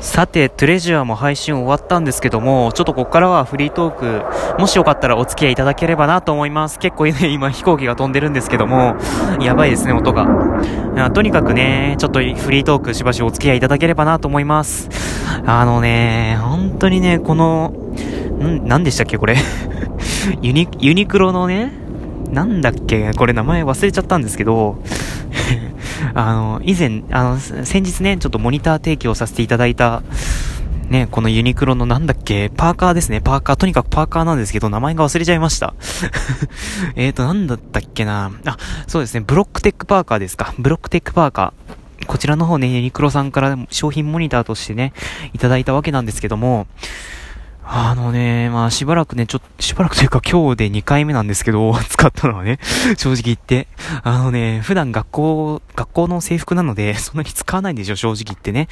さて、トレジュアも配信終わったんですけども、ちょっとここからはフリートーク、もしよかったらお付き合いいただければなと思います。結構ね、今飛行機が飛んでるんですけども、やばいですね、音が。とにかくね、ちょっとフリートークしばしお付き合いいただければなと思います。あのね、本当にね、この、ん、何でしたっけ、これ ユニ、ユニクロのね、なんだっけ、これ名前忘れちゃったんですけど、あの、以前、あの、先日ね、ちょっとモニター提供させていただいた、ね、このユニクロのなんだっけ、パーカーですね、パーカー、とにかくパーカーなんですけど、名前が忘れちゃいました。えーと、なんだったっけなあ、そうですね、ブロックテックパーカーですか。ブロックテックパーカー。こちらの方ね、ユニクロさんから商品モニターとしてね、いただいたわけなんですけども、あのね、まあしばらくね、ちょっと、しばらくというか今日で2回目なんですけど、使ったのはね、正直言って。あのね、普段学校、学校の制服なので、そんなに使わないんですよ、正直言ってね。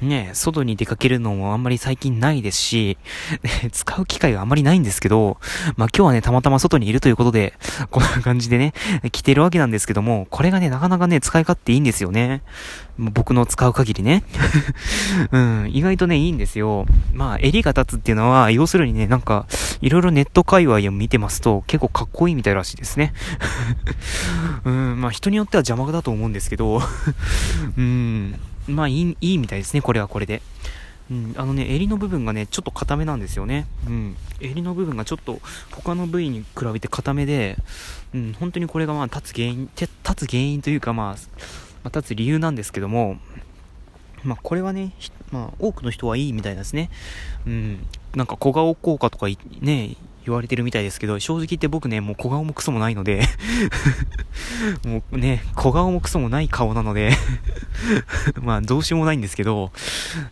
ね、外に出かけるのもあんまり最近ないですし、ね、使う機会があんまりないんですけど、まあ今日はね、たまたま外にいるということで、こんな感じでね、着てるわけなんですけども、これがね、なかなかね、使い勝手いいんですよね。僕の使う限りね。うん、意外とね、いいんですよ。まあ、襟が立つっていうのは、要するにね、なんか、いろいろネット界隈を見てますと、結構かっこいいみたいらしいですね。うん、まあ人によっては邪魔だと思うんですけど、うん、まあいい、いいみたいですね、これはこれで。うん、あのね、襟の部分がね、ちょっと硬めなんですよね。うん。襟の部分がちょっと他の部位に比べて硬めで、うん、本当にこれがまあ立つ原因、立つ原因というかまあ、まあ、立つ理由なんですけども、まあこれはね、まあ多くの人はいいみたいですね。うん。なんか小顔効果とかね、言われてるみたいですけど、正直言って僕ね、もう小顔もクソもないので もうね、小顔もクソもない顔なので まあ、どうしようもないんですけど、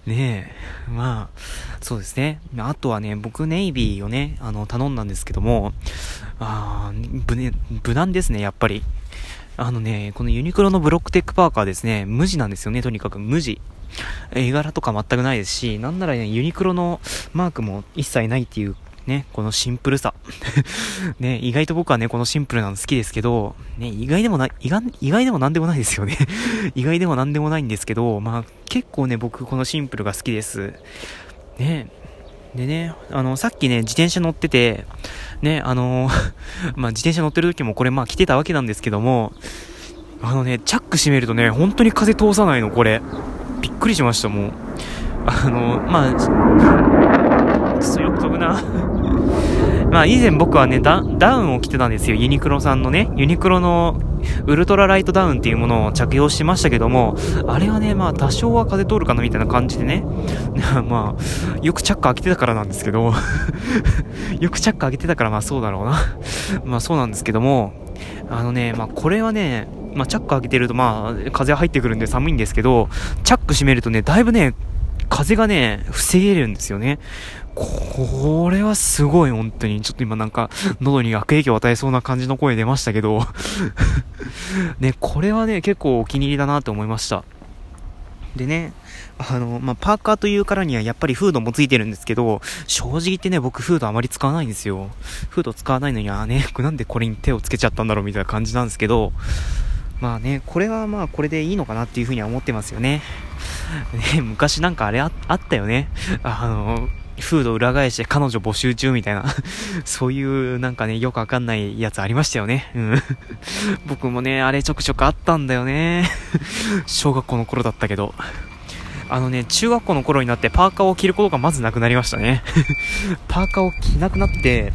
ねえ、まあ、そうですね。あとはね、僕ネイビーをね、あの、頼んだんですけども、あ無ね、無難ですね、やっぱり。あのね、このユニクロのブロックテックパーカーですね、無地なんですよね、とにかく無地。絵柄とか全くないですし、なんならね、ユニクロのマークも一切ないっていうね、このシンプルさ。ね、意外と僕はね、このシンプルなの好きですけど、ね、意外でもない、意外、意外でもなんでもないですよね。意外でもなんでもないんですけど、まあ、結構ね、僕このシンプルが好きです。ね、でね、あの、さっきね、自転車乗ってて、ね、あの、まあ、自転車乗ってる時もこれまあ来てたわけなんですけども、あのね、チャック閉めるとね、本当に風通さないの、これ。びっくりしました、もう。あの、まあ、くそよく飛ぶなまあ以前僕はねダ、ダウンを着てたんですよ。ユニクロさんのね、ユニクロのウルトラライトダウンっていうものを着用してましたけども、あれはね、まあ多少は風通るかなみたいな感じでね、まあ、よくチャック開けてたからなんですけど よくチャック開けてたからまあそうだろうな。まあそうなんですけども、あのね、まあこれはね、まあチャック開けてるとまあ風入ってくるんで寒いんですけど、チャック閉めるとね、だいぶね、風がね、防げるんですよね。これはすごい、本当に。ちょっと今なんか、喉に悪影響を与えそうな感じの声出ましたけど ね、これはね、結構お気に入りだなと思いました。でね、あの、まあ、パーカーというからにはやっぱりフードもついてるんですけど、正直言ってね、僕フードあまり使わないんですよ。フード使わないのに、あね、なんでこれに手をつけちゃったんだろうみたいな感じなんですけど、まあね、これはまあこれでいいのかなっていうふうには思ってますよね。ね、昔なんかあれあったよね。あの、フード裏返して彼女募集中みたいな そういうなんかね、よくわかんないやつありましたよね。うん。僕もね、あれちょくちょくあったんだよね。小学校の頃だったけど。あのね、中学校の頃になってパーカーを着ることがまずなくなりましたね。パーカーを着なくなって、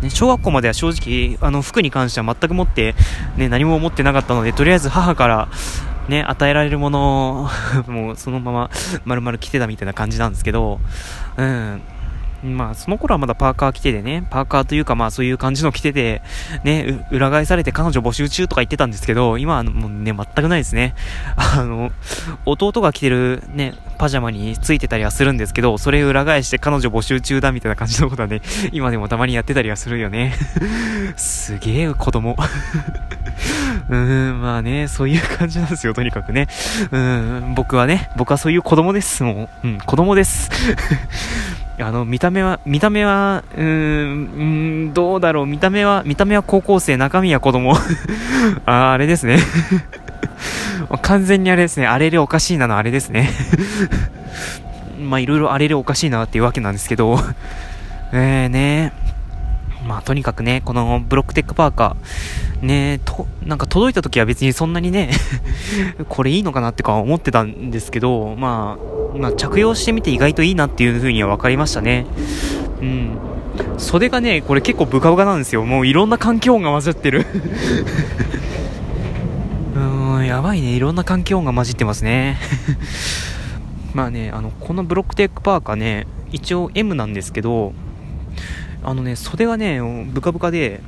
ね、小学校までは正直、あの、服に関しては全く持って、ね、何も思ってなかったので、とりあえず母から、ね、与えられるものを もうそのまま丸々来てたみたいな感じなんですけど、うん。まあ、その頃はまだパーカー着ててね、パーカーというかまあそういう感じの着てて、ね、裏返されて彼女募集中とか言ってたんですけど、今はもうね、全くないですね。あの、弟が着てるね、パジャマについてたりはするんですけど、それ裏返して彼女募集中だみたいな感じのことはね、今でもたまにやってたりはするよね。すげえ子供。うーん、まあね、そういう感じなんですよ、とにかくね。うん、僕はね、僕はそういう子供です、もう。うん、子供です。あの、見た目は、見た目は、うーん、どうだろう、見た目は、見た目は高校生、中身は子供。ああ、れですね。完全にあれですね、あれでおかしいなのあれですね。まあいろいろあれでおかしいなっていうわけなんですけど、えーね、まあとにかくね、このブロックテックパーカー、ね、と、なんか届いた時は別にそんなにねこれいいのかなってか思ってたんですけど、まあ、まあ着用してみて意外といいなっていう風には分かりましたね。うん。袖がね、これ結構ブカブカなんですよ。もういろんな環境音が混ざってる うーん、やばいね。いろんな環境音が混じってますね。まあね、あの、このブロックテックパーカーね、一応 M なんですけど、あのね、袖がね、ブカブカで、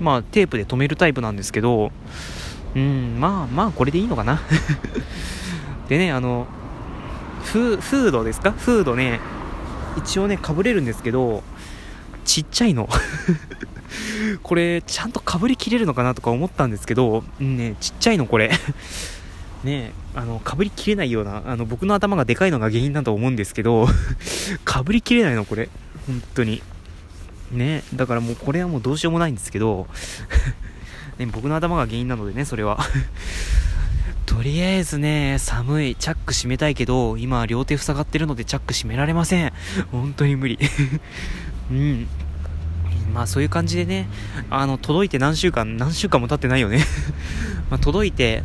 まあ、テープで留めるタイプなんですけど、うん、まあまあ、これでいいのかな。でね、あの、フードですか？フードね、一応ね、かぶれるんですけど、ちっちゃいの。これ、ちゃんとかぶりきれるのかなとか思ったんですけど、ね、ちっちゃいのこれ。ねあの、かぶりきれないような、あの、僕の頭がでかいのが原因だと思うんですけど、かぶりきれないのこれ。本当に。ねだからもうこれはもうどうしようもないんですけど、ね、僕の頭が原因なのでね、それは。とりあえずね、寒い。チャック閉めたいけど、今両手塞がってるのでチャック閉められません。本当に無理。うん。まあそういう感じでね、あの、届いて何週間、何週間も経ってないよね ま届いて、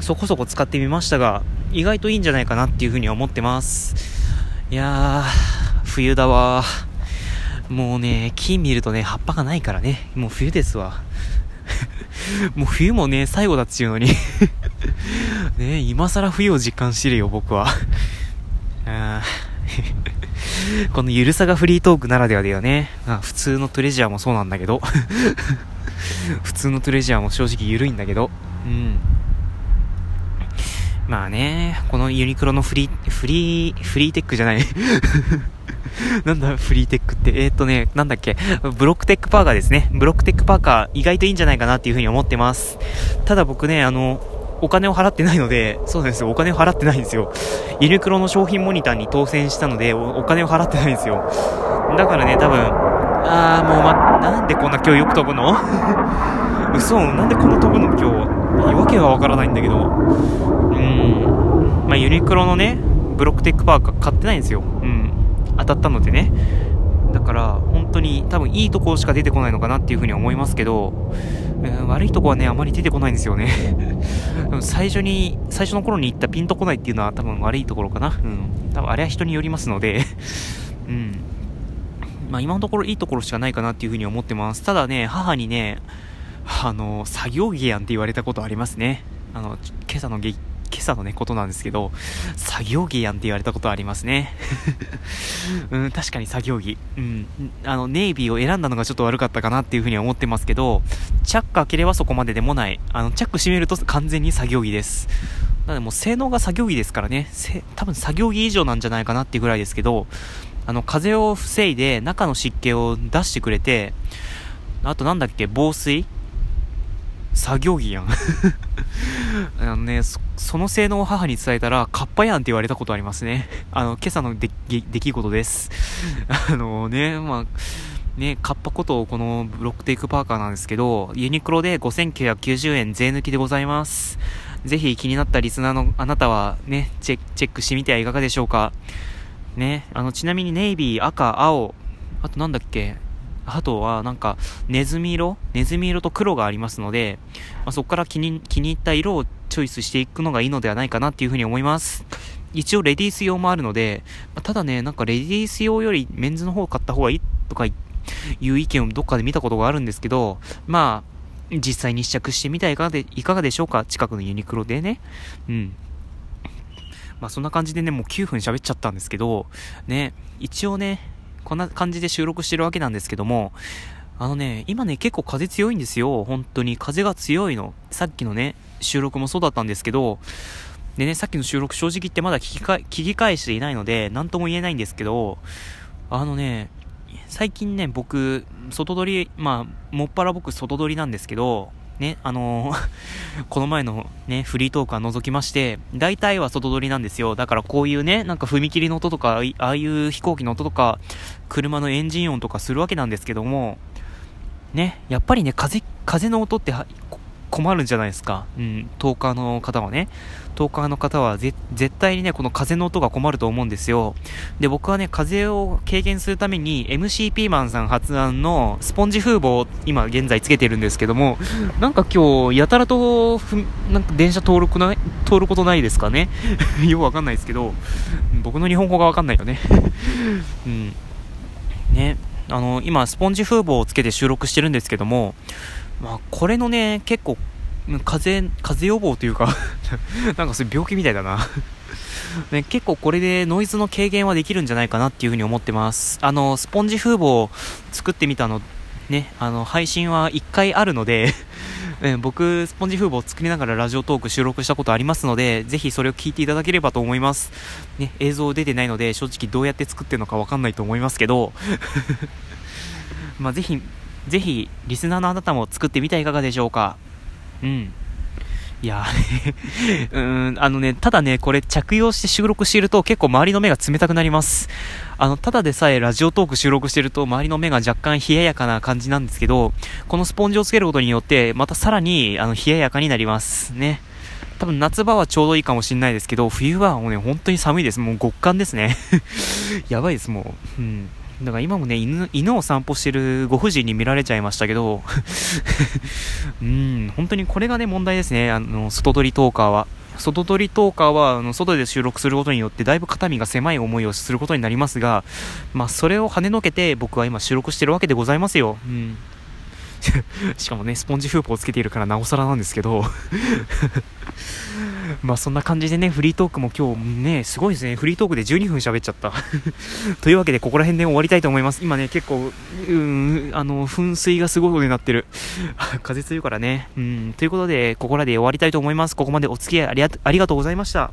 そこそこ使ってみましたが、意外といいんじゃないかなっていうふうに思ってます。いやー、冬だわもうね、木見るとね、葉っぱがないからね、もう冬ですわ。もう冬もね、最後だっちゅうのにね、今更冬を実感してるよ、僕は。このゆるさがフリートークならではだよね。あ普通のトレジャーもそうなんだけど。普通のトレジャーも正直ゆるいんだけど。うん。まあね、このユニクロのフリー、フリー、フリーテックじゃないなんだ、フリーテックって？えー、っとね、なんだっけ？ブロックテックパーカーですね。ブロックテックパーカー、意外といいんじゃないかなっていうふうに思ってます。ただ僕ね、あの、お金を払ってないので、そうなんですよ、お金を払ってないんですよ。ユニクロの商品モニターに当選したので、お金を払ってないんですよ。だからね、多分、あーもうま、なんでこんな今日よく飛ぶの？嘘なんでこんな飛ぶの今日？わけはわからないんだけど。うん。まあ、ユニクロのね、ブロックテックパーカー買ってないんですよ。うん。当たったのでね。だから、本当に多分いいところしか出てこないのかなっていうふうに思いますけど、えー、悪いとこはね、あまり出てこないんですよね。最初に、最初の頃に言ったピンとこないっていうのは多分悪いところかな。うん。多分あれは人によりますので うん。まあ今のところいいところしかないかなっていうふうに思ってます。ただね、母にね、あの、作業着やんって言われたことありますね。あの、今朝の今朝のね、ことなんですけど、作業着やんって言われたことありますね。うん、確かに作業着。うん。あの、ネイビーを選んだのがちょっと悪かったかなっていうふうには思ってますけど、チャック開ければそこまででもない。あの、チャック閉めると完全に作業着です。なのでもう性能が作業着ですからね、多分作業着以上なんじゃないかなっていうぐらいですけど、あの、風を防いで中の湿気を出してくれて、あとなんだっけ、防水作業着やん あのねそ、その性能を母に伝えたら、カッパやんって言われたことありますね。あの、今朝の出来事です。あのね、まあ、ね、カッパことこのブロックテイクパーカーなんですけど、ユニクロで5990円税抜きでございます。ぜひ気になったリスナーのあなたはね、チェックしてみてはいかがでしょうか。ね、あの、ちなみにネイビー、赤、青、あとなんだっけ、あとはなんかネズミ色ネズミ色と黒がありますので、まあ、そこから気に気に入った色をチョイスしていくのがいいのではないかなっていうふうに思います。一応レディース用もあるので、ま、ただね、なんかレディース用よりメンズの方を買った方がいいとかいう意見をどっかで見たことがあるんですけど、まあ、実際に試着してみたらいかがでいかがでしょうか？近くのユニクロでね。うん。まあそんな感じでね、もう9分喋っちゃったんですけど、ね、一応ね、こんな感じで収録してるわけなんですけども、あのね、今ね、結構風強いんですよ。本当に。風が強いの。さっきのね、収録もそうだったんですけど、でね、さっきの収録正直言ってまだ聞きか聞き返していないので、何とも言えないんですけど、あのね、最近ね、僕、外撮り、まあ、もっぱら僕外撮りなんですけど、ね、あのー、この前のね、フリートークは除きまして、大体は外撮りなんですよ。だからこういうね、なんか踏切の音とか、ああいう飛行機の音とか、車のエンジン音とかするわけなんですけども、ね、やっぱりね、風、風の音って困るんじゃないですか。うん、10日の方はね。トーカーの方は絶対にね、この風の音が困ると思うんですよ。で、僕はね、風を軽減するために MC ピーマンさん発案のスポンジ風防を今現在つけてるんですけども、なんか今日、やたらとふ、なんか電車通るくない、通ることないですかね よくわかんないですけど、僕の日本語がわかんないよねうん。ね、あの、今、スポンジ風防をつけて収録してるんですけども、まあ、これのね、結構風邪、風邪予防というか なんかそういう病気みたいだな ね、結構これでノイズの軽減はできるんじゃないかなっていうふうに思ってます。あの、スポンジ風防を作ってみたの、ね、あの、配信は1回あるので ね、僕、スポンジ風防を作りながらラジオトーク収録したことありますので、ぜひそれを聞いていただければと思います。ね、映像出てないので、正直どうやって作ってるのかわかんないと思いますけどまあ、ぜひ、ぜひ、リスナーのあなたも作ってみてはいかがでしょうか。うん。いや、うん、あのね、ただね、これ着用して収録していると結構周りの目が冷たくなります。あの、ただでさえラジオトーク収録してると周りの目が若干冷ややかな感じなんですけど、このスポンジをつけることによって、またさらに、あの、冷ややかになります。ね。多分夏場はちょうどいいかもしれないですけど、冬はもうね、本当に寒いです。もう極寒ですね。やばいです、もう。うん。だから今もね、犬、犬を散歩してるご婦人に見られちゃいましたけど、うん、本当にこれがね、問題ですね。あの、外取りトーカーは。外取りトーカーは、あの、外で収録することによって、だいぶ肩身が狭い思いをすることになりますが、まあ、それを跳ねのけて、僕は今収録してるわけでございますよ。うん。しかもね、スポンジフープをつけているからなおさらなんですけど まあそんな感じでね、フリートークも今日ね、すごいですね。フリートークで12分喋っちゃった というわけで、ここら辺で終わりたいと思います。今ね、結構、うん、あの、噴水がすごいことになってる。風強いからね。うん、ということで、ここらで終わりたいと思います。ここまでお付き合いありがとうございました。